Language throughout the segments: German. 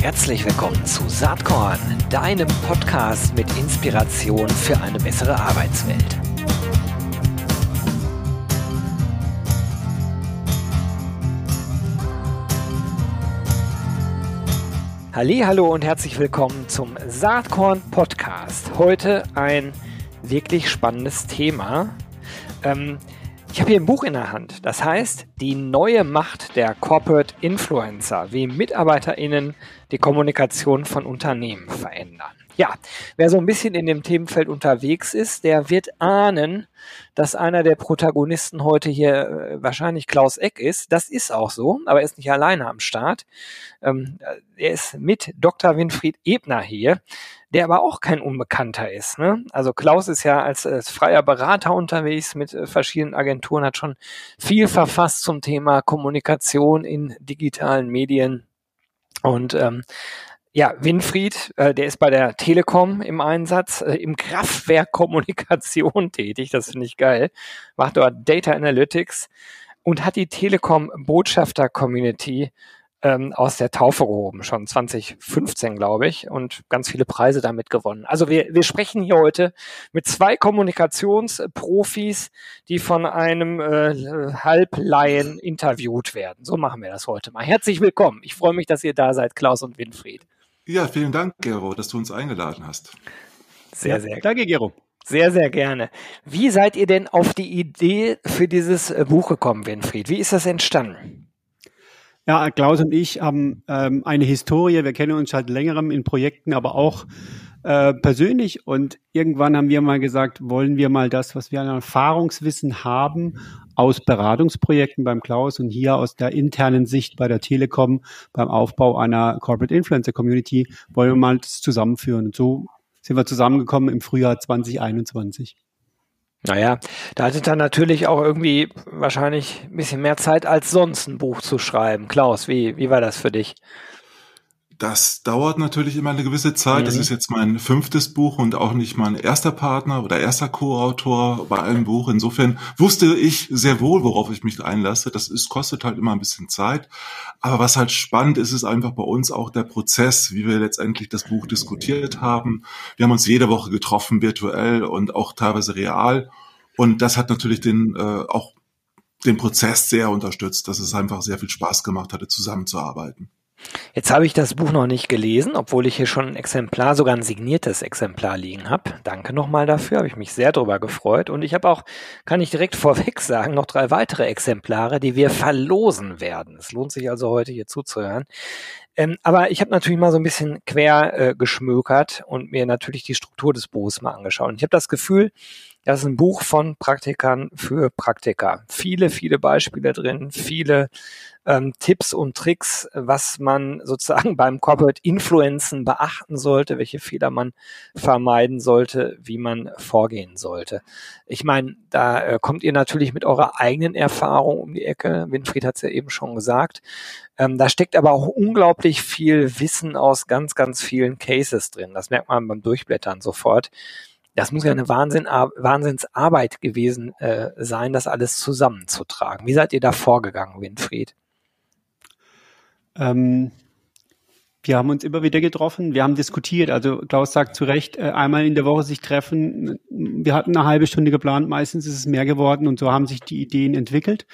Herzlich willkommen zu Saatkorn, deinem Podcast mit Inspiration für eine bessere Arbeitswelt. Hallo und herzlich willkommen zum Saatkorn Podcast. Heute ein wirklich spannendes Thema. Ähm, ich habe hier ein Buch in der Hand. Das heißt, die neue Macht der Corporate Influencer, wie MitarbeiterInnen die Kommunikation von Unternehmen verändern. Ja, wer so ein bisschen in dem Themenfeld unterwegs ist, der wird ahnen, dass einer der Protagonisten heute hier äh, wahrscheinlich Klaus Eck ist. Das ist auch so, aber er ist nicht alleine am Start. Ähm, er ist mit Dr. Winfried Ebner hier der aber auch kein Unbekannter ist. Ne? Also Klaus ist ja als, als freier Berater unterwegs mit äh, verschiedenen Agenturen, hat schon viel verfasst zum Thema Kommunikation in digitalen Medien. Und ähm, ja, Winfried, äh, der ist bei der Telekom im Einsatz, äh, im Kraftwerk Kommunikation tätig, das finde ich geil, macht dort Data Analytics und hat die Telekom Botschafter Community ähm, aus der Taufe gehoben, schon 2015, glaube ich, und ganz viele Preise damit gewonnen. Also wir, wir sprechen hier heute mit zwei Kommunikationsprofis, die von einem äh, Halblaien interviewt werden. So machen wir das heute mal. Herzlich willkommen. Ich freue mich, dass ihr da seid, Klaus und Winfried. Ja, vielen Dank, Gero, dass du uns eingeladen hast. Sehr, ja, sehr. Danke, Gero. Sehr, sehr gerne. Wie seid ihr denn auf die Idee für dieses äh, Buch gekommen, Winfried? Wie ist das entstanden? Ja, Klaus und ich haben ähm, eine Historie. Wir kennen uns seit längerem in Projekten, aber auch äh, persönlich. Und irgendwann haben wir mal gesagt, wollen wir mal das, was wir an Erfahrungswissen haben, aus Beratungsprojekten beim Klaus und hier aus der internen Sicht bei der Telekom beim Aufbau einer Corporate Influencer Community, wollen wir mal das zusammenführen. Und so sind wir zusammengekommen im Frühjahr 2021. Naja, da hattet ihr natürlich auch irgendwie wahrscheinlich ein bisschen mehr Zeit als sonst ein Buch zu schreiben. Klaus, wie, wie war das für dich? Das dauert natürlich immer eine gewisse Zeit. Mhm. Das ist jetzt mein fünftes Buch und auch nicht mein erster Partner oder erster Co-Autor bei einem Buch. Insofern wusste ich sehr wohl, worauf ich mich einlasse. Das ist, kostet halt immer ein bisschen Zeit. Aber was halt spannend ist, ist einfach bei uns auch der Prozess, wie wir letztendlich das Buch diskutiert haben. Wir haben uns jede Woche getroffen, virtuell und auch teilweise real. Und das hat natürlich den, äh, auch den Prozess sehr unterstützt, dass es einfach sehr viel Spaß gemacht hatte, zusammenzuarbeiten. Jetzt habe ich das Buch noch nicht gelesen, obwohl ich hier schon ein Exemplar, sogar ein signiertes Exemplar liegen habe. Danke nochmal dafür, habe ich mich sehr drüber gefreut. Und ich habe auch, kann ich direkt vorweg sagen, noch drei weitere Exemplare, die wir verlosen werden. Es lohnt sich also heute hier zuzuhören. Ähm, aber ich habe natürlich mal so ein bisschen quer äh, geschmökert und mir natürlich die Struktur des Buches mal angeschaut. Und ich habe das Gefühl, das ist ein Buch von Praktikern für Praktiker. Viele, viele Beispiele drin, viele ähm, Tipps und Tricks, was man sozusagen beim Corporate Influencen beachten sollte, welche Fehler man vermeiden sollte, wie man vorgehen sollte. Ich meine, da äh, kommt ihr natürlich mit eurer eigenen Erfahrung um die Ecke. Winfried hat es ja eben schon gesagt. Ähm, da steckt aber auch unglaublich viel Wissen aus ganz, ganz vielen Cases drin. Das merkt man beim Durchblättern sofort das muss ja eine Wahnsinn, Wahnsinnsarbeit gewesen äh, sein, das alles zusammenzutragen. Wie seid ihr da vorgegangen, Winfried? Ähm, wir haben uns immer wieder getroffen, wir haben diskutiert. Also Klaus sagt zu Recht, äh, einmal in der Woche sich treffen. Wir hatten eine halbe Stunde geplant, meistens ist es mehr geworden und so haben sich die Ideen entwickelt.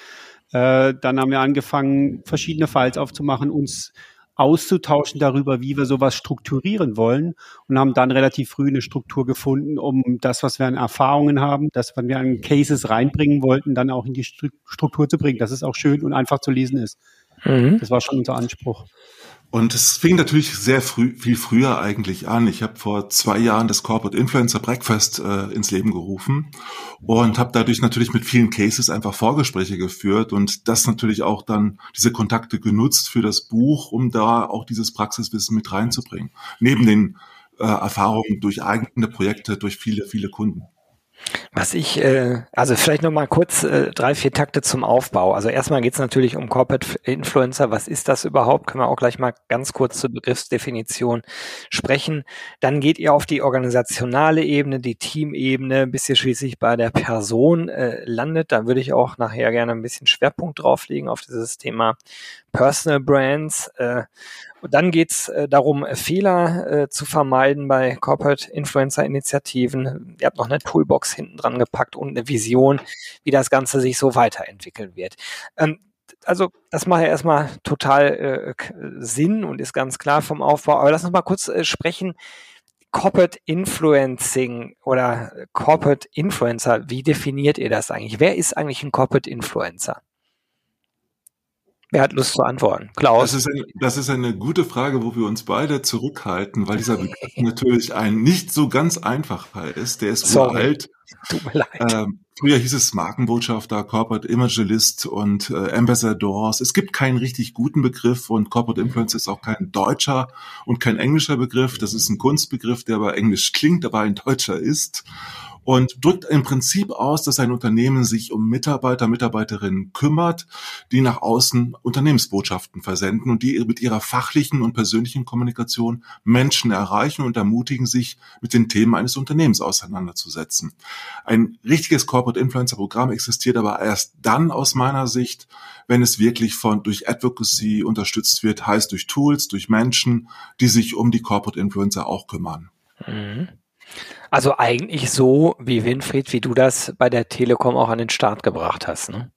Äh, dann haben wir angefangen, verschiedene Files aufzumachen, uns auszutauschen darüber, wie wir sowas strukturieren wollen und haben dann relativ früh eine Struktur gefunden, um das, was wir an Erfahrungen haben, das, was wir an Cases reinbringen wollten, dann auch in die Struktur zu bringen, dass es auch schön und einfach zu lesen ist. Mhm. Das war schon unser Anspruch. Und es fing natürlich sehr früh, viel früher eigentlich an. Ich habe vor zwei Jahren das Corporate Influencer Breakfast äh, ins Leben gerufen und habe dadurch natürlich mit vielen Cases einfach Vorgespräche geführt und das natürlich auch dann diese Kontakte genutzt für das Buch, um da auch dieses Praxiswissen mit reinzubringen. Neben den äh, Erfahrungen durch eigene Projekte, durch viele, viele Kunden. Was ich, äh, also vielleicht noch mal kurz äh, drei, vier Takte zum Aufbau. Also erstmal geht es natürlich um Corporate Influencer. Was ist das überhaupt? Können wir auch gleich mal ganz kurz zur Begriffsdefinition sprechen. Dann geht ihr auf die organisationale Ebene, die Teamebene, bis ihr schließlich bei der Person äh, landet. Da würde ich auch nachher gerne ein bisschen Schwerpunkt drauflegen auf dieses Thema Personal Brands. Äh, und dann geht's äh, darum, Fehler äh, zu vermeiden bei Corporate Influencer Initiativen. Ihr habt noch eine Toolbox hinten dran gepackt und eine Vision, wie das Ganze sich so weiterentwickeln wird. Ähm, also das macht ja erstmal total äh, Sinn und ist ganz klar vom Aufbau. Aber lass uns mal kurz äh, sprechen. Corporate Influencing oder Corporate Influencer, wie definiert ihr das eigentlich? Wer ist eigentlich ein Corporate Influencer? Wer hat Lust zu antworten? Klaus. Das ist, eine, das ist eine gute Frage, wo wir uns beide zurückhalten, weil dieser Begriff natürlich ein nicht so ganz einfacher ist. Der ist Sorry. uralt. Tut mir leid. Ähm, früher hieß es Markenbotschafter, Corporate Imagealist und äh, Ambassadors. Es gibt keinen richtig guten Begriff und Corporate Influence ist auch kein deutscher und kein englischer Begriff. Das ist ein Kunstbegriff, der aber englisch klingt, aber ein deutscher ist und drückt im Prinzip aus, dass ein Unternehmen sich um Mitarbeiter, Mitarbeiterinnen kümmert, die nach außen Unternehmensbotschaften versenden und die mit ihrer fachlichen und persönlichen Kommunikation Menschen erreichen und ermutigen, sich mit den Themen eines Unternehmens auseinanderzusetzen. Ein richtiges Corporate Influencer Programm existiert aber erst dann aus meiner Sicht, wenn es wirklich von durch Advocacy unterstützt wird, heißt durch Tools, durch Menschen, die sich um die Corporate Influencer auch kümmern. Mhm. Also eigentlich so, wie Winfried, wie du das bei der Telekom auch an den Start gebracht hast. Ne?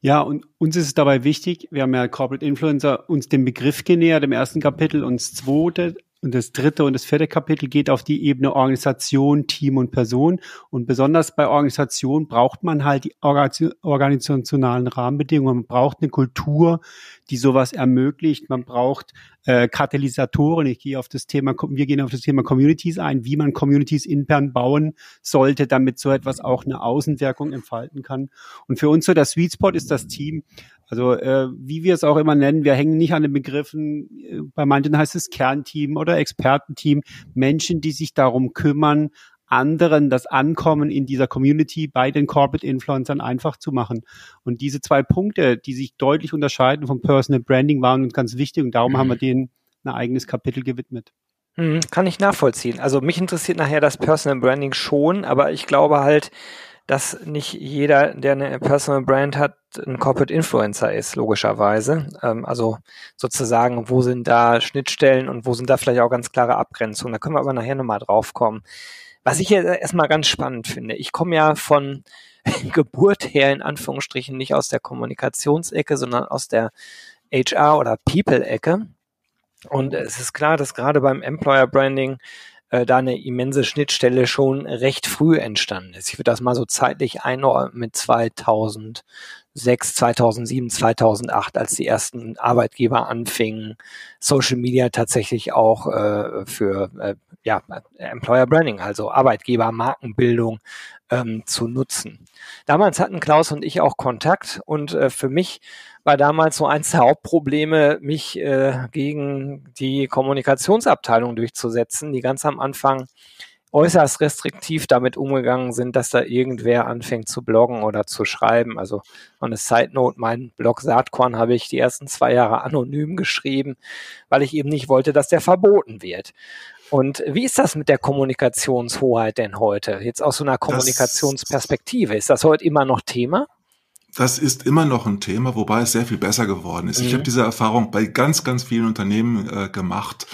Ja, und uns ist es dabei wichtig, wir haben ja Corporate Influencer uns den Begriff genähert im ersten Kapitel und das zweite und das dritte und das vierte Kapitel geht auf die Ebene Organisation, Team und Person. Und besonders bei Organisation braucht man halt die organisationalen Rahmenbedingungen. Man braucht eine Kultur, die sowas ermöglicht. Man braucht äh, Katalysatoren. Ich gehe auf das Thema, wir gehen auf das Thema Communities ein, wie man Communities intern bauen sollte, damit so etwas auch eine Außenwirkung entfalten kann. Und für uns so der Sweet Spot ist das Team. Also äh, wie wir es auch immer nennen, wir hängen nicht an den Begriffen, äh, bei manchen heißt es Kernteam oder Expertenteam, Menschen, die sich darum kümmern, anderen das Ankommen in dieser Community bei den Corporate Influencern einfach zu machen. Und diese zwei Punkte, die sich deutlich unterscheiden vom Personal Branding, waren uns ganz wichtig und darum mhm. haben wir denen ein eigenes Kapitel gewidmet. Mhm, kann ich nachvollziehen. Also mich interessiert nachher das Personal Branding schon, aber ich glaube halt, dass nicht jeder, der eine Personal Brand hat, ein Corporate Influencer ist, logischerweise. Ähm, also sozusagen, wo sind da Schnittstellen und wo sind da vielleicht auch ganz klare Abgrenzungen. Da können wir aber nachher nochmal drauf kommen. Was ich jetzt erstmal ganz spannend finde, ich komme ja von Geburt her in Anführungsstrichen nicht aus der Kommunikationsecke, sondern aus der HR- oder People-Ecke. Und es ist klar, dass gerade beim Employer Branding äh, da eine immense Schnittstelle schon recht früh entstanden ist. Ich würde das mal so zeitlich einordnen mit 2006, 2007, 2008, als die ersten Arbeitgeber anfingen, Social Media tatsächlich auch äh, für äh, ja, Employer Branding, also Arbeitgeber, Markenbildung ähm, zu nutzen. Damals hatten Klaus und ich auch Kontakt und äh, für mich war damals so eins der Hauptprobleme, mich äh, gegen die Kommunikationsabteilung durchzusetzen, die ganz am Anfang äußerst restriktiv damit umgegangen sind, dass da irgendwer anfängt zu bloggen oder zu schreiben. Also eine Side Note, mein Blog Saatkorn habe ich die ersten zwei Jahre anonym geschrieben, weil ich eben nicht wollte, dass der verboten wird. Und wie ist das mit der Kommunikationshoheit denn heute? Jetzt aus so einer Kommunikationsperspektive. Ist das heute immer noch Thema? Das ist immer noch ein Thema, wobei es sehr viel besser geworden ist. Mhm. Ich habe diese Erfahrung bei ganz, ganz vielen Unternehmen äh, gemacht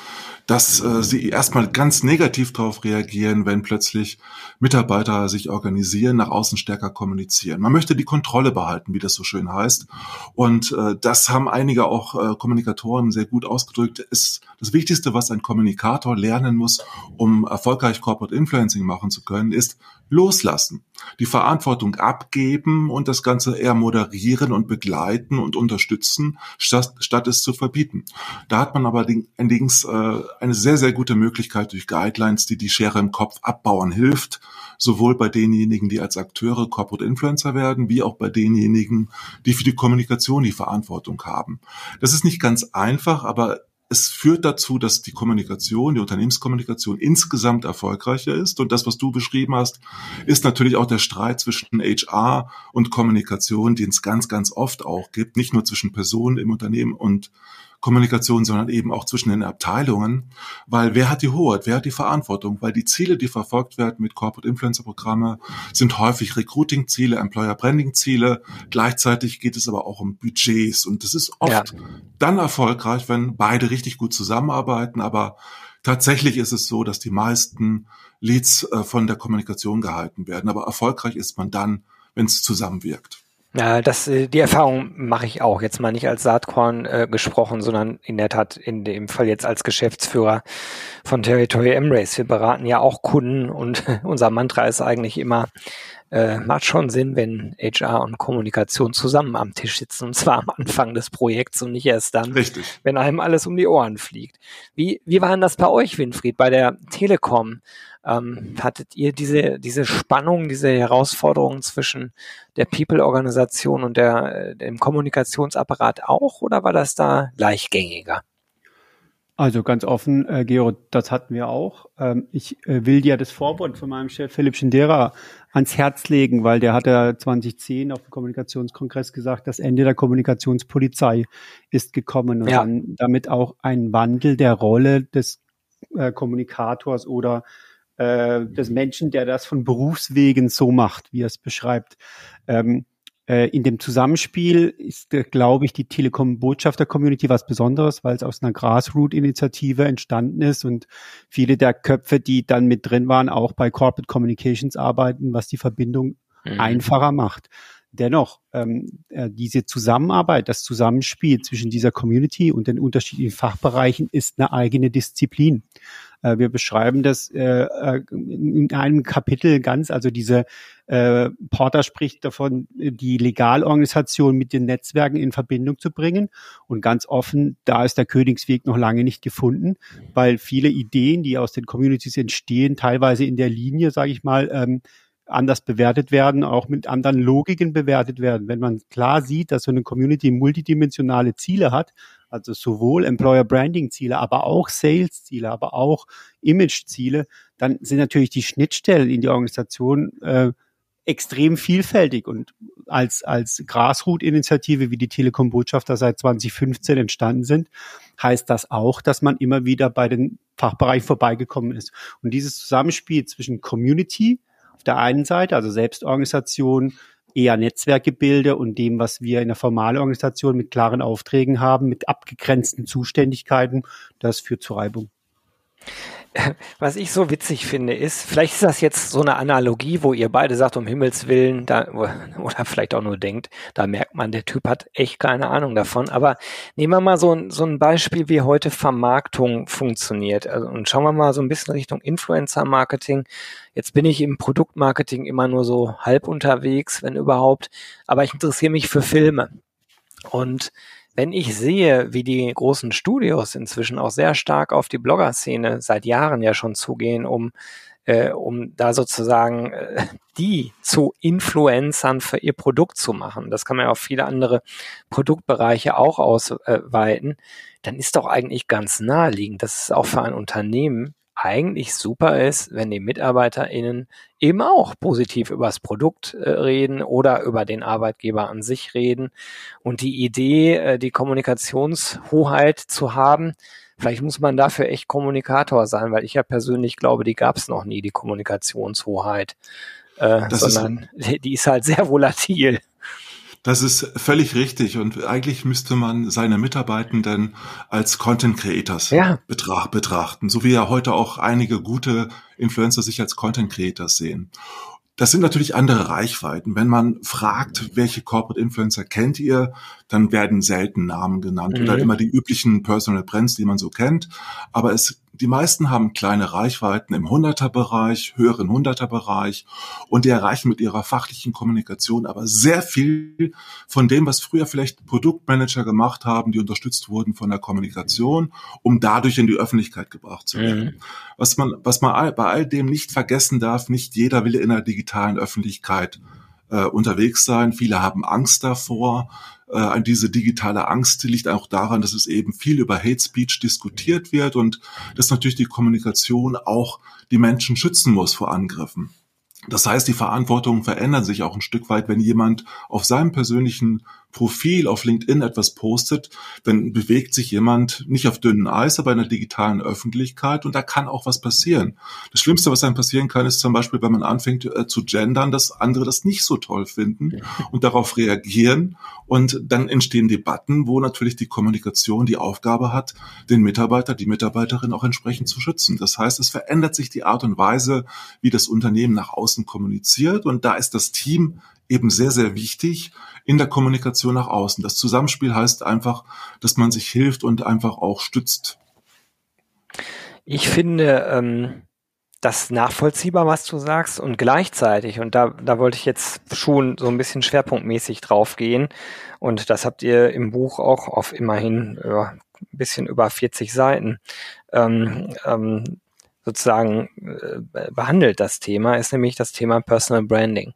dass äh, sie erstmal ganz negativ darauf reagieren, wenn plötzlich Mitarbeiter sich organisieren, nach außen stärker kommunizieren. Man möchte die Kontrolle behalten, wie das so schön heißt. Und äh, das haben einige auch äh, Kommunikatoren sehr gut ausgedrückt. Ist das Wichtigste, was ein Kommunikator lernen muss, um erfolgreich Corporate Influencing machen zu können, ist loslassen, die Verantwortung abgeben und das Ganze eher moderieren und begleiten und unterstützen, statt, statt es zu verbieten. Da hat man aber allerdings äh, eine sehr, sehr gute Möglichkeit durch Guidelines, die die Schere im Kopf abbauen hilft, sowohl bei denjenigen, die als Akteure Corporate Influencer werden, wie auch bei denjenigen, die für die Kommunikation die Verantwortung haben. Das ist nicht ganz einfach, aber es führt dazu, dass die Kommunikation, die Unternehmenskommunikation insgesamt erfolgreicher ist. Und das, was du beschrieben hast, ist natürlich auch der Streit zwischen HR und Kommunikation, den es ganz, ganz oft auch gibt, nicht nur zwischen Personen im Unternehmen und Kommunikation, sondern eben auch zwischen den Abteilungen, weil wer hat die Hoheit, wer hat die Verantwortung, weil die Ziele, die verfolgt werden mit Corporate Influencer Programme, sind häufig Recruiting-Ziele, Employer Branding-Ziele. Gleichzeitig geht es aber auch um Budgets und das ist oft ja. dann erfolgreich, wenn beide richtig gut zusammenarbeiten, aber tatsächlich ist es so, dass die meisten Leads äh, von der Kommunikation gehalten werden, aber erfolgreich ist man dann, wenn es zusammenwirkt. Ja, das, äh, die Erfahrung mache ich auch. Jetzt mal nicht als Saatkorn äh, gesprochen, sondern in der Tat in dem Fall jetzt als Geschäftsführer von Territory Embrace. Wir beraten ja auch Kunden und unser Mantra ist eigentlich immer, äh, macht schon Sinn, wenn HR und Kommunikation zusammen am Tisch sitzen und zwar am Anfang des Projekts und nicht erst dann, Richtig. wenn einem alles um die Ohren fliegt. Wie, wie war denn das bei euch, Winfried, bei der Telekom? Ähm, hattet ihr diese, diese Spannung, diese Herausforderungen zwischen der People-Organisation und der, äh, dem Kommunikationsapparat auch oder war das da gleichgängiger? Also ganz offen, äh, Gero, das hatten wir auch. Ähm, ich äh, will dir das Vorwort von meinem Chef Philipp Schindera ans Herz legen, weil der hat ja 2010 auf dem Kommunikationskongress gesagt, das Ende der Kommunikationspolizei ist gekommen und ja. dann damit auch ein Wandel der Rolle des äh, Kommunikators oder äh, des Menschen, der das von Berufswegen so macht, wie er es beschreibt. Ähm, äh, in dem Zusammenspiel ist, äh, glaube ich, die Telekom-Botschafter-Community was Besonderes, weil es aus einer Grassroot-Initiative entstanden ist und viele der Köpfe, die dann mit drin waren, auch bei Corporate Communications arbeiten, was die Verbindung mhm. einfacher macht. Dennoch, ähm, äh, diese Zusammenarbeit, das Zusammenspiel zwischen dieser Community und den unterschiedlichen Fachbereichen ist eine eigene Disziplin. Äh, wir beschreiben das äh, äh, in einem Kapitel ganz, also diese äh, Porter spricht davon, die Legalorganisation mit den Netzwerken in Verbindung zu bringen. Und ganz offen, da ist der Königsweg noch lange nicht gefunden, weil viele Ideen, die aus den Communities entstehen, teilweise in der Linie, sage ich mal, ähm, anders bewertet werden, auch mit anderen Logiken bewertet werden. Wenn man klar sieht, dass so eine Community multidimensionale Ziele hat, also sowohl Employer Branding Ziele, aber auch Sales Ziele, aber auch Image Ziele, dann sind natürlich die Schnittstellen in die Organisation äh, extrem vielfältig und als, als Grassroot-Initiative, wie die Telekom-Botschafter seit 2015 entstanden sind, heißt das auch, dass man immer wieder bei den Fachbereichen vorbeigekommen ist. Und dieses Zusammenspiel zwischen Community auf der einen Seite, also Selbstorganisation, eher Netzwerkgebilde und dem, was wir in der formalen Organisation mit klaren Aufträgen haben, mit abgegrenzten Zuständigkeiten, das führt zu Reibung. Was ich so witzig finde, ist, vielleicht ist das jetzt so eine Analogie, wo ihr beide sagt, um Himmels Willen, da, oder vielleicht auch nur denkt, da merkt man, der Typ hat echt keine Ahnung davon. Aber nehmen wir mal so ein, so ein Beispiel, wie heute Vermarktung funktioniert. Also, und schauen wir mal so ein bisschen Richtung Influencer-Marketing. Jetzt bin ich im Produktmarketing immer nur so halb unterwegs, wenn überhaupt. Aber ich interessiere mich für Filme. Und wenn ich sehe, wie die großen Studios inzwischen auch sehr stark auf die Blogger-Szene seit Jahren ja schon zugehen, um äh, um da sozusagen äh, die zu Influencern für ihr Produkt zu machen. Das kann man ja auf viele andere Produktbereiche auch ausweiten. Dann ist doch eigentlich ganz naheliegend, dass es auch für ein Unternehmen eigentlich super ist, wenn die MitarbeiterInnen eben auch positiv über das Produkt äh, reden oder über den Arbeitgeber an sich reden. Und die Idee, äh, die Kommunikationshoheit zu haben, vielleicht muss man dafür echt Kommunikator sein, weil ich ja persönlich glaube, die gab es noch nie, die Kommunikationshoheit. Äh, sondern ist, die ist halt sehr volatil. Das ist völlig richtig und eigentlich müsste man seine Mitarbeitenden als Content Creators ja. betracht, betrachten, so wie ja heute auch einige gute Influencer sich als Content Creators sehen. Das sind natürlich andere Reichweiten. Wenn man fragt, welche Corporate Influencer kennt ihr, dann werden selten Namen genannt mhm. oder immer die üblichen Personal Brands, die man so kennt. Aber es die meisten haben kleine Reichweiten im 100er-Bereich, höheren 100er-Bereich und die erreichen mit ihrer fachlichen Kommunikation aber sehr viel von dem, was früher vielleicht Produktmanager gemacht haben, die unterstützt wurden von der Kommunikation, um dadurch in die Öffentlichkeit gebracht zu werden. Mhm. Was man, was man bei all dem nicht vergessen darf, nicht jeder will in der digitalen Öffentlichkeit äh, unterwegs sein. Viele haben Angst davor. Äh, diese digitale Angst liegt auch daran, dass es eben viel über Hate Speech diskutiert wird und dass natürlich die Kommunikation auch die Menschen schützen muss vor Angriffen. Das heißt, die Verantwortungen verändern sich auch ein Stück weit, wenn jemand auf seinem persönlichen Profil auf LinkedIn etwas postet, dann bewegt sich jemand nicht auf dünnem Eis, aber in der digitalen Öffentlichkeit und da kann auch was passieren. Das Schlimmste, was einem passieren kann, ist zum Beispiel, wenn man anfängt äh, zu gendern, dass andere das nicht so toll finden und darauf reagieren und dann entstehen Debatten, wo natürlich die Kommunikation die Aufgabe hat, den Mitarbeiter, die Mitarbeiterin auch entsprechend zu schützen. Das heißt, es verändert sich die Art und Weise, wie das Unternehmen nach außen kommuniziert und da ist das Team eben sehr, sehr wichtig in der Kommunikation nach außen. Das Zusammenspiel heißt einfach, dass man sich hilft und einfach auch stützt. Ich finde ähm, das nachvollziehbar, was du sagst und gleichzeitig, und da, da wollte ich jetzt schon so ein bisschen schwerpunktmäßig drauf gehen und das habt ihr im Buch auch auf immerhin ja, ein bisschen über 40 Seiten ähm, ähm, sozusagen äh, behandelt, das Thema, ist nämlich das Thema Personal Branding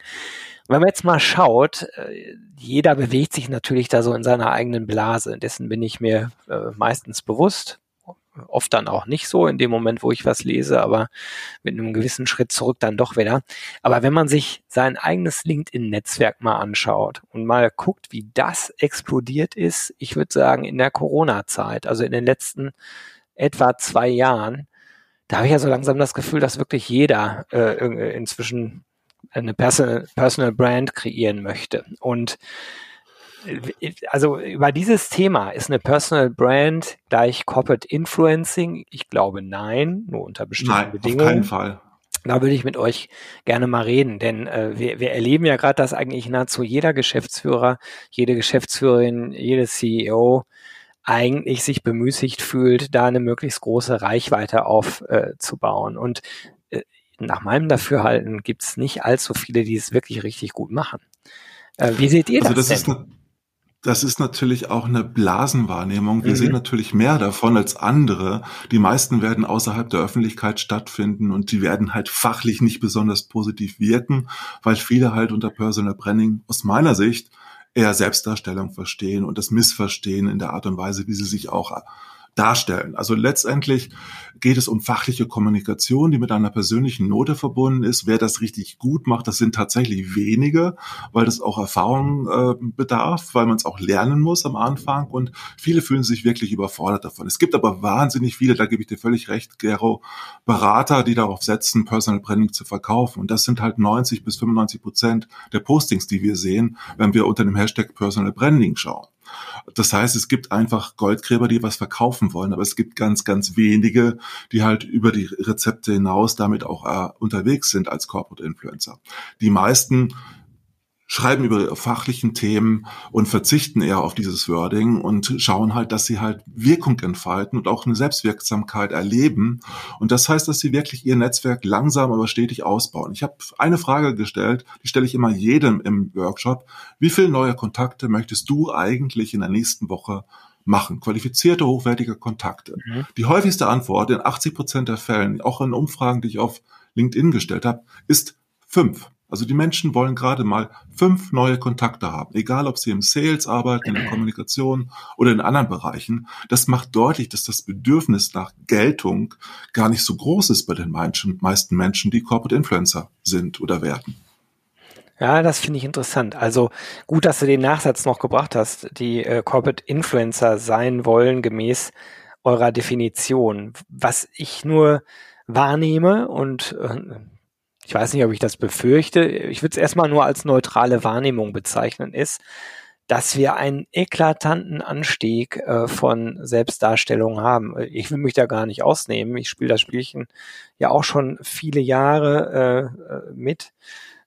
wenn man jetzt mal schaut, äh, jeder bewegt sich natürlich da so in seiner eigenen Blase. Dessen bin ich mir äh, meistens bewusst. Oft dann auch nicht so in dem Moment, wo ich was lese, aber mit einem gewissen Schritt zurück dann doch wieder. Aber wenn man sich sein eigenes LinkedIn-Netzwerk mal anschaut und mal guckt, wie das explodiert ist, ich würde sagen in der Corona-Zeit, also in den letzten etwa zwei Jahren, da habe ich ja so langsam das Gefühl, dass wirklich jeder äh, inzwischen eine Personal, Personal Brand kreieren möchte. Und äh, also über dieses Thema ist eine Personal Brand gleich Corporate Influencing? Ich glaube nein, nur unter bestimmten nein, Bedingungen. Auf keinen Fall. Da würde ich mit euch gerne mal reden, denn äh, wir, wir erleben ja gerade, dass eigentlich nahezu jeder Geschäftsführer, jede Geschäftsführerin, jede CEO eigentlich sich bemüßigt fühlt, da eine möglichst große Reichweite aufzubauen. Äh, Und nach meinem Dafürhalten gibt es nicht allzu viele, die es wirklich richtig gut machen. Äh, wie seht ihr also das, das denn? Ist das ist natürlich auch eine Blasenwahrnehmung. Wir mhm. sehen natürlich mehr davon als andere. Die meisten werden außerhalb der Öffentlichkeit stattfinden und die werden halt fachlich nicht besonders positiv wirken, weil viele halt unter Personal Branding aus meiner Sicht eher Selbstdarstellung verstehen und das Missverstehen in der Art und Weise, wie sie sich auch darstellen. Also letztendlich geht es um fachliche Kommunikation, die mit einer persönlichen Note verbunden ist. Wer das richtig gut macht, das sind tatsächlich wenige, weil das auch Erfahrung äh, bedarf, weil man es auch lernen muss am Anfang und viele fühlen sich wirklich überfordert davon. Es gibt aber wahnsinnig viele, da gebe ich dir völlig recht, Gero, Berater, die darauf setzen, Personal Branding zu verkaufen. Und das sind halt 90 bis 95 Prozent der Postings, die wir sehen, wenn wir unter dem Hashtag Personal Branding schauen. Das heißt, es gibt einfach Goldgräber, die was verkaufen wollen, aber es gibt ganz, ganz wenige, die halt über die Rezepte hinaus damit auch äh, unterwegs sind als Corporate Influencer. Die meisten schreiben über fachlichen Themen und verzichten eher auf dieses Wording und schauen halt, dass sie halt Wirkung entfalten und auch eine Selbstwirksamkeit erleben. Und das heißt, dass sie wirklich ihr Netzwerk langsam, aber stetig ausbauen. Ich habe eine Frage gestellt, die stelle ich immer jedem im Workshop. Wie viele neue Kontakte möchtest du eigentlich in der nächsten Woche machen? Qualifizierte, hochwertige Kontakte. Mhm. Die häufigste Antwort in 80 Prozent der Fällen, auch in Umfragen, die ich auf LinkedIn gestellt habe, ist fünf. Also die Menschen wollen gerade mal fünf neue Kontakte haben, egal ob sie im Sales arbeiten, in der Kommunikation oder in anderen Bereichen. Das macht deutlich, dass das Bedürfnis nach Geltung gar nicht so groß ist bei den meisten Menschen, die Corporate Influencer sind oder werden. Ja, das finde ich interessant. Also gut, dass du den Nachsatz noch gebracht hast, die äh, Corporate Influencer sein wollen gemäß eurer Definition. Was ich nur wahrnehme und äh, ich weiß nicht, ob ich das befürchte, ich würde es erstmal nur als neutrale Wahrnehmung bezeichnen, ist, dass wir einen eklatanten Anstieg äh, von Selbstdarstellung haben. Ich will mich da gar nicht ausnehmen. Ich spiele das Spielchen ja auch schon viele Jahre äh mit.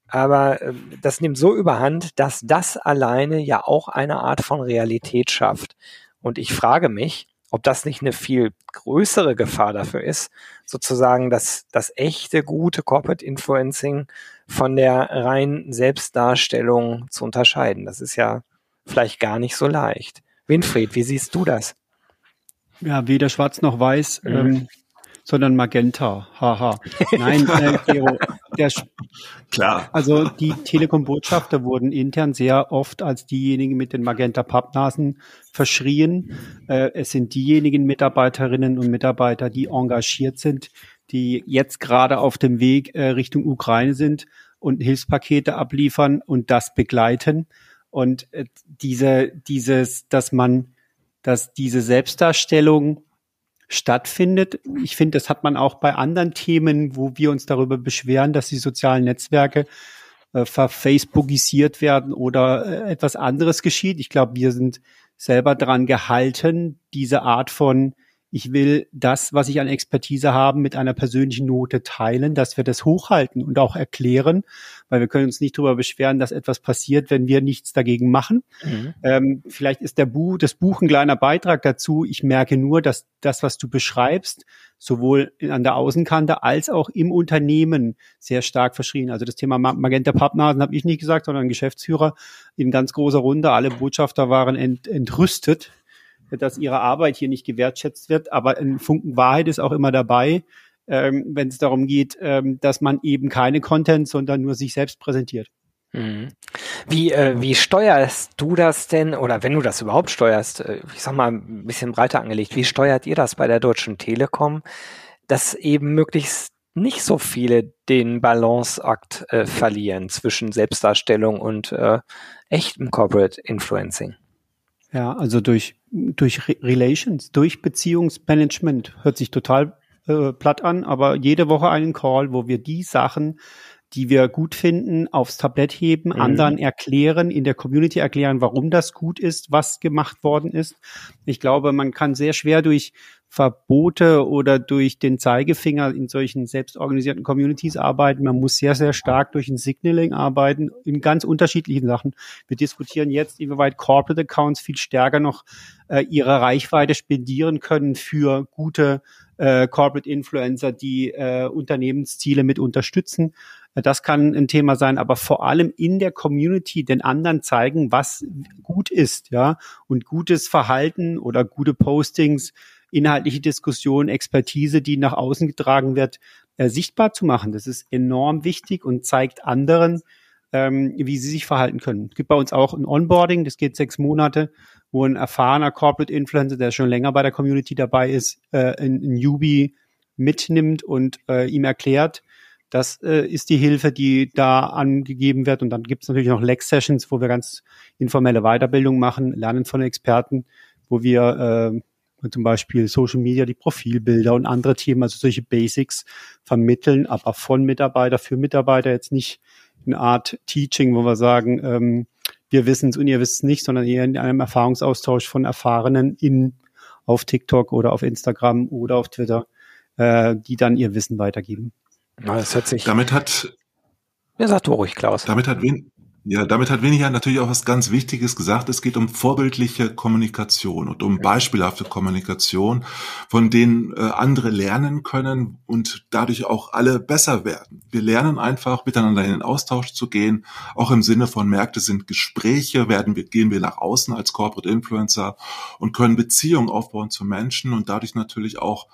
Aber äh, das nimmt so überhand, dass das alleine ja auch eine Art von Realität schafft. Und ich frage mich, ob das nicht eine viel größere Gefahr dafür ist, sozusagen das, das echte, gute Corporate Influencing von der reinen Selbstdarstellung zu unterscheiden. Das ist ja vielleicht gar nicht so leicht. Winfried, wie siehst du das? Ja, weder schwarz noch weiß, mhm. ähm, sondern magenta. Haha. Nein, äh, Gero, der, Klar. Also die Telekom-Botschafter wurden intern sehr oft als diejenigen mit den Magenta-Pappnasen verschrien. Äh, es sind diejenigen Mitarbeiterinnen und Mitarbeiter, die engagiert sind, die jetzt gerade auf dem Weg äh, Richtung Ukraine sind und Hilfspakete abliefern und das begleiten. Und äh, diese, dieses, dass man, dass diese Selbstdarstellung stattfindet. Ich finde, das hat man auch bei anderen Themen, wo wir uns darüber beschweren, dass die sozialen Netzwerke äh, verfacebookisiert werden oder äh, etwas anderes geschieht. Ich glaube, wir sind selber daran gehalten, diese Art von ich will das, was ich an Expertise habe, mit einer persönlichen Note teilen, dass wir das hochhalten und auch erklären, weil wir können uns nicht darüber beschweren, dass etwas passiert, wenn wir nichts dagegen machen. Mhm. Ähm, vielleicht ist der Buch, das Buch ein kleiner Beitrag dazu. Ich merke nur, dass das, was du beschreibst, sowohl an der Außenkante als auch im Unternehmen sehr stark verschrien. Also das Thema Magenta Pappnasen habe ich nicht gesagt, sondern Geschäftsführer in ganz großer Runde. Alle Botschafter waren ent, entrüstet dass ihre Arbeit hier nicht gewertschätzt wird. Aber ein Funken Wahrheit ist auch immer dabei, ähm, wenn es darum geht, ähm, dass man eben keine Content, sondern nur sich selbst präsentiert. Mhm. Wie, äh, wie steuerst du das denn, oder wenn du das überhaupt steuerst, äh, ich sag mal ein bisschen breiter angelegt, wie steuert ihr das bei der Deutschen Telekom, dass eben möglichst nicht so viele den Balanceakt äh, verlieren zwischen Selbstdarstellung und äh, echtem Corporate Influencing? Ja, also durch, durch Relations, durch Beziehungsmanagement. Hört sich total äh, platt an, aber jede Woche einen Call, wo wir die Sachen, die wir gut finden, aufs Tablett heben, mhm. anderen erklären, in der Community erklären, warum das gut ist, was gemacht worden ist. Ich glaube, man kann sehr schwer durch Verbote oder durch den Zeigefinger in solchen selbstorganisierten Communities arbeiten. Man muss sehr, sehr stark durch ein Signaling arbeiten in ganz unterschiedlichen Sachen. Wir diskutieren jetzt, inwieweit Corporate Accounts viel stärker noch äh, ihre Reichweite spendieren können für gute äh, Corporate Influencer, die äh, Unternehmensziele mit unterstützen. Äh, das kann ein Thema sein, aber vor allem in der Community den anderen zeigen, was gut ist, ja, und gutes Verhalten oder gute Postings inhaltliche Diskussion, Expertise, die nach außen getragen wird, äh, sichtbar zu machen. Das ist enorm wichtig und zeigt anderen, ähm, wie sie sich verhalten können. Es gibt bei uns auch ein Onboarding, das geht sechs Monate, wo ein erfahrener Corporate Influencer, der schon länger bei der Community dabei ist, äh, ein, ein Newbie mitnimmt und äh, ihm erklärt, das äh, ist die Hilfe, die da angegeben wird. Und dann gibt es natürlich noch Lex-Sessions, wo wir ganz informelle Weiterbildung machen, lernen von Experten, wo wir äh, zum Beispiel Social Media, die Profilbilder und andere Themen, also solche Basics vermitteln, aber von Mitarbeiter für Mitarbeiter jetzt nicht eine Art Teaching, wo wir sagen, ähm, wir wissen es und ihr wisst es nicht, sondern eher in einem Erfahrungsaustausch von Erfahrenen in auf TikTok oder auf Instagram oder auf Twitter, äh, die dann ihr Wissen weitergeben. das hört sich. Damit hat. Ja, sag du ruhig, Klaus. Damit hat wen, ja, damit hat Weniger natürlich auch was ganz Wichtiges gesagt. Es geht um vorbildliche Kommunikation und um beispielhafte Kommunikation, von denen äh, andere lernen können und dadurch auch alle besser werden. Wir lernen einfach miteinander in den Austausch zu gehen, auch im Sinne von Märkte sind Gespräche, werden wir, gehen wir nach außen als Corporate Influencer und können Beziehungen aufbauen zu Menschen und dadurch natürlich auch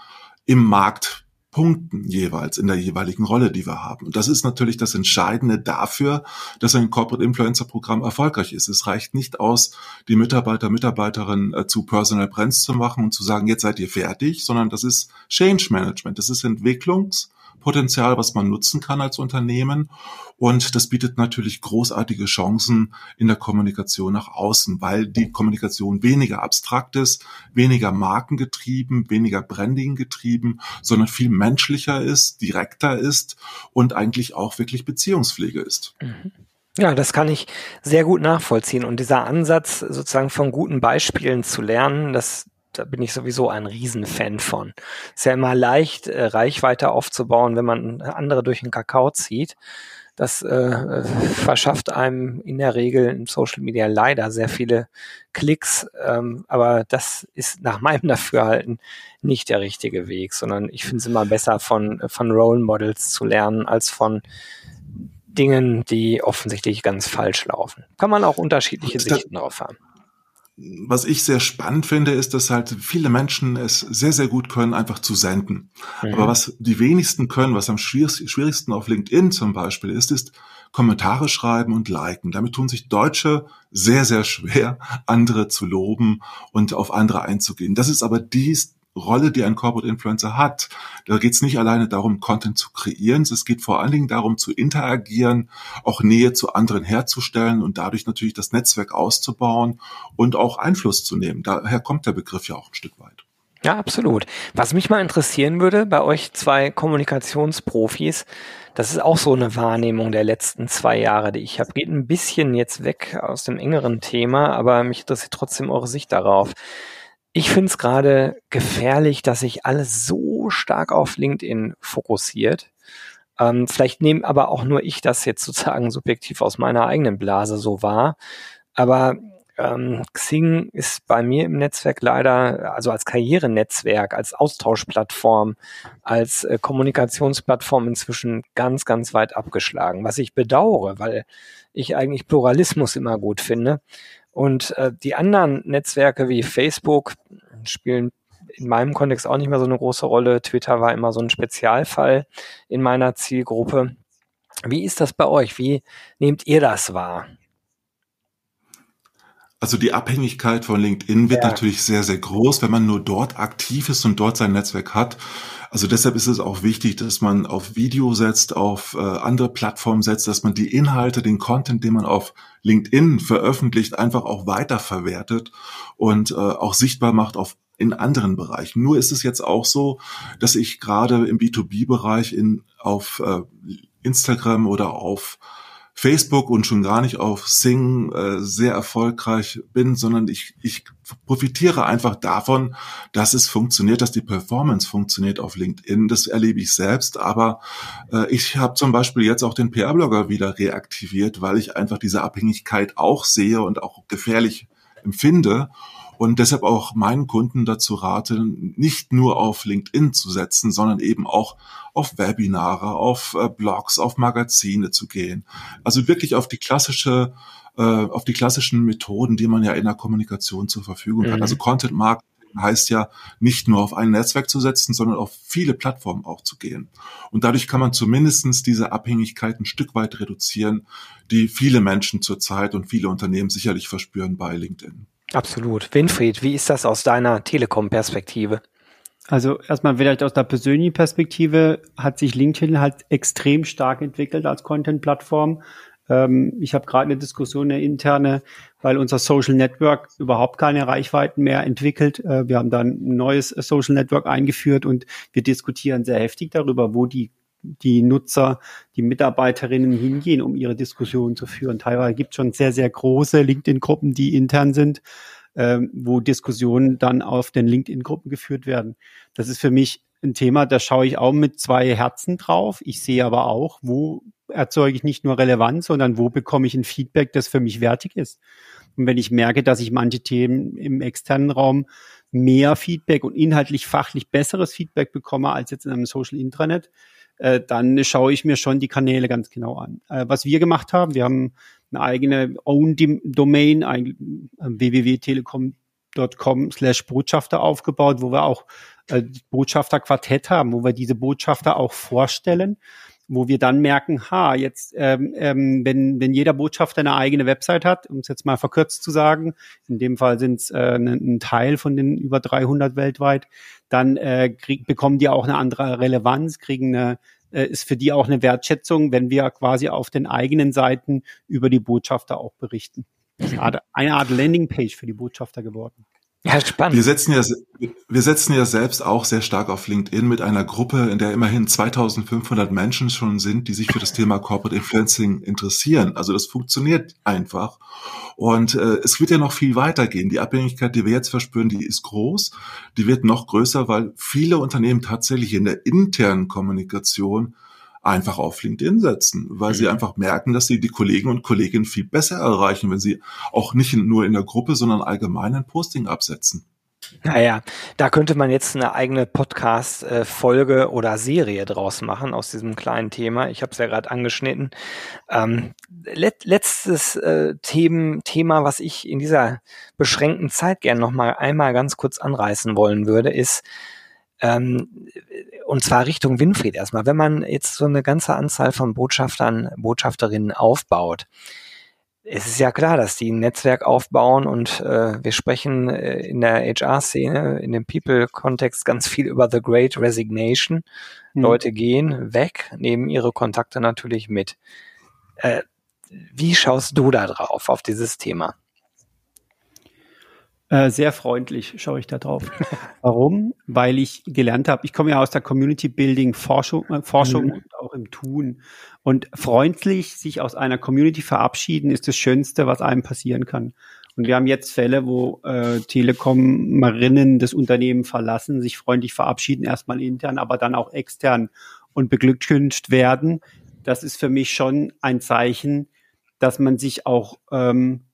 im Markt punkten jeweils in der jeweiligen Rolle, die wir haben. Und das ist natürlich das Entscheidende dafür, dass ein Corporate Influencer Programm erfolgreich ist. Es reicht nicht aus, die Mitarbeiter, Mitarbeiterinnen äh, zu Personal Brands zu machen und zu sagen, jetzt seid ihr fertig, sondern das ist Change Management. Das ist Entwicklungs- Potenzial, was man nutzen kann als Unternehmen. Und das bietet natürlich großartige Chancen in der Kommunikation nach außen, weil die Kommunikation weniger abstrakt ist, weniger markengetrieben, weniger Branding getrieben, sondern viel menschlicher ist, direkter ist und eigentlich auch wirklich Beziehungspflege ist. Mhm. Ja, das kann ich sehr gut nachvollziehen. Und dieser Ansatz, sozusagen von guten Beispielen zu lernen, das, da bin ich sowieso ein Riesenfan von. Ist ja immer leicht, äh, Reichweite aufzubauen, wenn man andere durch den Kakao zieht. Das äh, verschafft einem in der Regel in Social Media leider sehr viele Klicks, ähm, aber das ist nach meinem Dafürhalten nicht der richtige Weg, sondern ich finde es immer besser, von, von Role Models zu lernen, als von Dingen, die offensichtlich ganz falsch laufen. Kann man auch unterschiedliche Sichten drauf haben. Was ich sehr spannend finde, ist, dass halt viele Menschen es sehr, sehr gut können, einfach zu senden. Mhm. Aber was die wenigsten können, was am schwierigsten auf LinkedIn zum Beispiel ist, ist Kommentare schreiben und liken. Damit tun sich Deutsche sehr, sehr schwer, andere zu loben und auf andere einzugehen. Das ist aber dies Rolle, die ein Corporate Influencer hat. Da geht es nicht alleine darum, Content zu kreieren, es geht vor allen Dingen darum, zu interagieren, auch Nähe zu anderen herzustellen und dadurch natürlich das Netzwerk auszubauen und auch Einfluss zu nehmen. Daher kommt der Begriff ja auch ein Stück weit. Ja, absolut. Was mich mal interessieren würde bei euch zwei Kommunikationsprofis, das ist auch so eine Wahrnehmung der letzten zwei Jahre, die ich habe. Geht ein bisschen jetzt weg aus dem engeren Thema, aber mich interessiert trotzdem eure Sicht darauf. Ich finde es gerade gefährlich, dass sich alles so stark auf LinkedIn fokussiert. Ähm, vielleicht nehme aber auch nur ich das jetzt sozusagen subjektiv aus meiner eigenen Blase so wahr. Aber ähm, Xing ist bei mir im Netzwerk leider, also als Karrierenetzwerk, als Austauschplattform, als äh, Kommunikationsplattform inzwischen ganz, ganz weit abgeschlagen, was ich bedauere, weil ich eigentlich Pluralismus immer gut finde. Und äh, die anderen Netzwerke wie Facebook spielen in meinem Kontext auch nicht mehr so eine große Rolle. Twitter war immer so ein Spezialfall in meiner Zielgruppe. Wie ist das bei euch? Wie nehmt ihr das wahr? Also die Abhängigkeit von LinkedIn wird ja. natürlich sehr, sehr groß, wenn man nur dort aktiv ist und dort sein Netzwerk hat. Also deshalb ist es auch wichtig, dass man auf Video setzt, auf äh, andere Plattformen setzt, dass man die Inhalte, den Content, den man auf LinkedIn veröffentlicht, einfach auch weiterverwertet und äh, auch sichtbar macht auf in anderen Bereichen. Nur ist es jetzt auch so, dass ich gerade im B2B-Bereich in auf äh, Instagram oder auf Facebook und schon gar nicht auf Sing äh, sehr erfolgreich bin, sondern ich, ich profitiere einfach davon, dass es funktioniert, dass die Performance funktioniert auf LinkedIn. Das erlebe ich selbst, aber äh, ich habe zum Beispiel jetzt auch den PR-Blogger wieder reaktiviert, weil ich einfach diese Abhängigkeit auch sehe und auch gefährlich empfinde und deshalb auch meinen Kunden dazu rate, nicht nur auf LinkedIn zu setzen, sondern eben auch auf Webinare, auf äh, Blogs, auf Magazine zu gehen. Also wirklich auf die klassische äh, auf die klassischen Methoden, die man ja in der Kommunikation zur Verfügung mhm. hat. Also Content Marketing heißt ja nicht nur auf ein Netzwerk zu setzen, sondern auf viele Plattformen auch zu gehen. Und dadurch kann man zumindestens diese Abhängigkeit ein Stück weit reduzieren, die viele Menschen zurzeit und viele Unternehmen sicherlich verspüren bei LinkedIn. Absolut. Winfried, wie ist das aus deiner Telekom-Perspektive? Also erstmal vielleicht aus der persönlichen Perspektive hat sich LinkedIn halt extrem stark entwickelt als Content-Plattform. Ähm, ich habe gerade eine Diskussion, eine interne, weil unser Social Network überhaupt keine Reichweiten mehr entwickelt. Äh, wir haben dann ein neues Social Network eingeführt und wir diskutieren sehr heftig darüber, wo die die Nutzer, die Mitarbeiterinnen hingehen, um ihre Diskussionen zu führen. Teilweise gibt es schon sehr, sehr große LinkedIn-Gruppen, die intern sind, ähm, wo Diskussionen dann auf den LinkedIn-Gruppen geführt werden. Das ist für mich ein Thema, da schaue ich auch mit zwei Herzen drauf. Ich sehe aber auch, wo erzeuge ich nicht nur Relevanz, sondern wo bekomme ich ein Feedback, das für mich wertig ist. Und wenn ich merke, dass ich manche Themen im externen Raum mehr Feedback und inhaltlich fachlich besseres Feedback bekomme als jetzt in einem Social Intranet, äh, dann schaue ich mir schon die Kanäle ganz genau an. Äh, was wir gemacht haben, wir haben eine eigene Own-Domain, äh, www.telekom.com slash Botschafter aufgebaut, wo wir auch äh, Botschafterquartett haben, wo wir diese Botschafter auch vorstellen wo wir dann merken, ha, jetzt, ähm, ähm, wenn, wenn jeder Botschafter eine eigene Website hat, um es jetzt mal verkürzt zu sagen, in dem Fall sind es äh, ein, ein Teil von den über 300 weltweit, dann äh, krieg, bekommen die auch eine andere Relevanz, kriegen eine, äh, ist für die auch eine Wertschätzung, wenn wir quasi auf den eigenen Seiten über die Botschafter auch berichten. Das ist eine Art Landingpage für die Botschafter geworden. Ja, spannend. Wir setzen ja, wir setzen ja selbst auch sehr stark auf LinkedIn mit einer Gruppe, in der immerhin 2500 Menschen schon sind, die sich für das Thema Corporate Influencing interessieren. Also das funktioniert einfach. Und äh, es wird ja noch viel weitergehen. Die Abhängigkeit, die wir jetzt verspüren, die ist groß. Die wird noch größer, weil viele Unternehmen tatsächlich in der internen Kommunikation einfach auf LinkedIn setzen, weil mhm. sie einfach merken, dass sie die Kollegen und Kolleginnen viel besser erreichen, wenn sie auch nicht nur in der Gruppe, sondern allgemein ein Posting absetzen. Naja, da könnte man jetzt eine eigene Podcast-Folge oder Serie draus machen aus diesem kleinen Thema. Ich habe es ja gerade angeschnitten. Ähm, let letztes äh, Themen, Thema, was ich in dieser beschränkten Zeit gern noch mal einmal ganz kurz anreißen wollen würde, ist ähm, und zwar Richtung Winfried erstmal. Wenn man jetzt so eine ganze Anzahl von Botschaftern, Botschafterinnen aufbaut, es ist ja klar, dass die ein Netzwerk aufbauen und äh, wir sprechen äh, in der HR-Szene, in dem People-Kontext ganz viel über The Great Resignation. Mhm. Leute gehen weg, nehmen ihre Kontakte natürlich mit. Äh, wie schaust du da drauf, auf dieses Thema? Äh, sehr freundlich schaue ich da drauf. Warum? Weil ich gelernt habe, ich komme ja aus der Community Building Forschung, äh, Forschung mhm. und auch im Tun. Und freundlich sich aus einer Community verabschieden ist das Schönste, was einem passieren kann. Und wir haben jetzt Fälle, wo äh, Telekom-Marinnen das Unternehmen verlassen, sich freundlich verabschieden, erstmal intern, aber dann auch extern und beglückwünscht werden. Das ist für mich schon ein Zeichen, dass man sich auch ähm,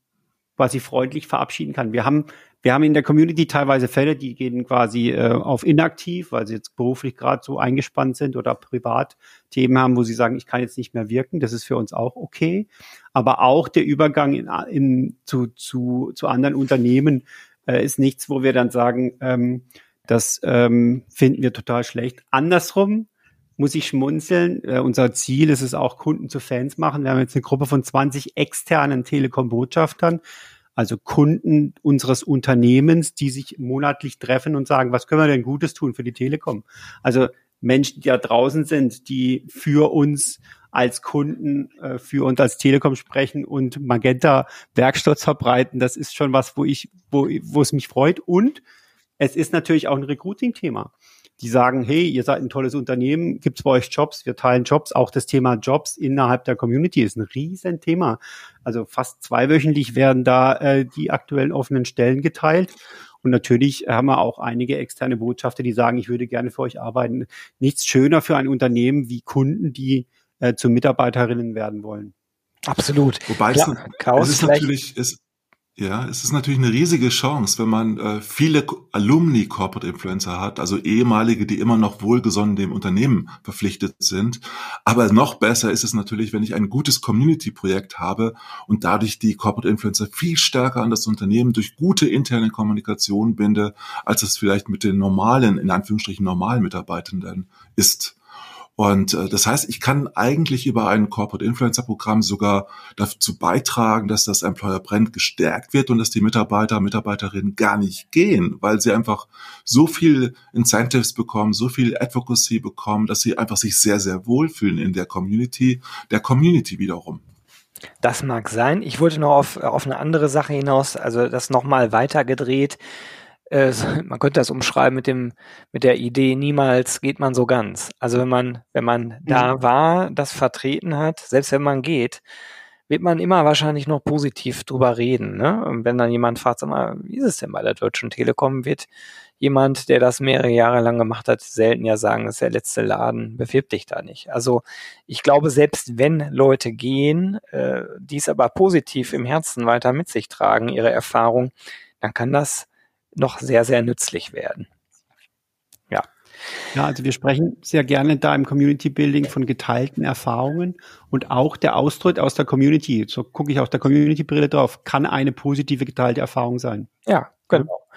quasi freundlich verabschieden kann. Wir haben wir haben in der Community teilweise Fälle, die gehen quasi äh, auf inaktiv, weil sie jetzt beruflich gerade so eingespannt sind oder privat Themen haben, wo sie sagen, ich kann jetzt nicht mehr wirken. Das ist für uns auch okay. Aber auch der Übergang in, in, zu, zu, zu anderen Unternehmen äh, ist nichts, wo wir dann sagen, ähm, das ähm, finden wir total schlecht. Andersrum muss ich schmunzeln. Äh, unser Ziel ist es auch, Kunden zu Fans machen. Wir haben jetzt eine Gruppe von 20 externen Telekom-Botschaftern also Kunden unseres Unternehmens, die sich monatlich treffen und sagen, was können wir denn Gutes tun für die Telekom? Also Menschen, die da draußen sind, die für uns als Kunden, äh, für uns als Telekom sprechen und Magenta Werkstatt verbreiten, das ist schon was, wo ich, wo, wo es mich freut. Und es ist natürlich auch ein Recruiting-Thema die sagen, hey, ihr seid ein tolles Unternehmen, gibt's bei euch Jobs, wir teilen Jobs. Auch das Thema Jobs innerhalb der Community ist ein riesen Thema. Also fast zweiwöchentlich werden da äh, die aktuellen offenen Stellen geteilt. Und natürlich haben wir auch einige externe Botschafter, die sagen, ich würde gerne für euch arbeiten. Nichts schöner für ein Unternehmen wie Kunden, die äh, zu Mitarbeiterinnen werden wollen. Absolut. Wobei Klar, es, Klaus, es ist natürlich, es, ja, es ist natürlich eine riesige Chance, wenn man äh, viele Alumni Corporate Influencer hat, also ehemalige, die immer noch wohlgesonnen dem Unternehmen verpflichtet sind. Aber noch besser ist es natürlich, wenn ich ein gutes Community-Projekt habe und dadurch die Corporate Influencer viel stärker an das Unternehmen durch gute interne Kommunikation binde, als es vielleicht mit den normalen, in Anführungsstrichen normalen Mitarbeitenden ist. Und äh, das heißt, ich kann eigentlich über ein Corporate Influencer Programm sogar dazu beitragen, dass das Employer Brand gestärkt wird und dass die Mitarbeiter, Mitarbeiterinnen gar nicht gehen, weil sie einfach so viel Incentives bekommen, so viel Advocacy bekommen, dass sie einfach sich sehr, sehr wohlfühlen in der Community, der Community wiederum. Das mag sein. Ich wollte noch auf, auf eine andere Sache hinaus, also das nochmal weitergedreht äh, man könnte das umschreiben mit dem, mit der Idee, niemals geht man so ganz. Also wenn man, wenn man da mhm. war, das vertreten hat, selbst wenn man geht, wird man immer wahrscheinlich noch positiv drüber reden. Ne? Und wenn dann jemand fragt, sag mal, wie ist es denn bei der Deutschen Telekom, wird jemand, der das mehrere Jahre lang gemacht hat, selten ja sagen, das ist der letzte Laden, bewirb dich da nicht. Also ich glaube, selbst wenn Leute gehen, äh, dies aber positiv im Herzen weiter mit sich tragen, ihre Erfahrung, dann kann das noch sehr, sehr nützlich werden. Ja. Ja, also wir sprechen sehr gerne da im Community Building von geteilten Erfahrungen und auch der Austritt aus der Community. So gucke ich aus der Community-Brille drauf, kann eine positive geteilte Erfahrung sein. Ja, genau.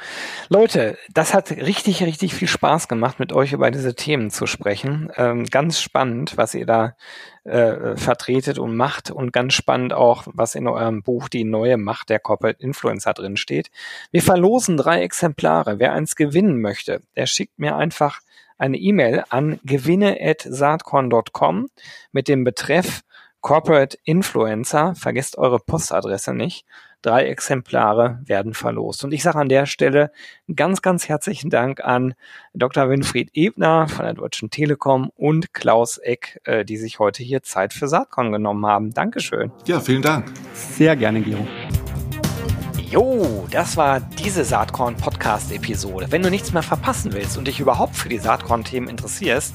Leute, das hat richtig, richtig viel Spaß gemacht, mit euch über diese Themen zu sprechen. Ähm, ganz spannend, was ihr da äh, vertretet und macht und ganz spannend auch, was in eurem Buch die neue Macht der Corporate Influencer drin steht. Wir verlosen drei Exemplare. Wer eins gewinnen möchte, der schickt mir einfach eine E-Mail an gewinne@saatkorn.com mit dem Betreff Corporate Influencer. Vergesst eure Postadresse nicht. Drei Exemplare werden verlost. Und ich sage an der Stelle ganz, ganz herzlichen Dank an Dr. Winfried Ebner von der Deutschen Telekom und Klaus Eck, äh, die sich heute hier Zeit für Saatkorn genommen haben. Dankeschön. Ja, vielen Dank. Sehr gerne, Gero. Jo, das war diese Saatkorn Podcast Episode. Wenn du nichts mehr verpassen willst und dich überhaupt für die Saatkorn Themen interessierst,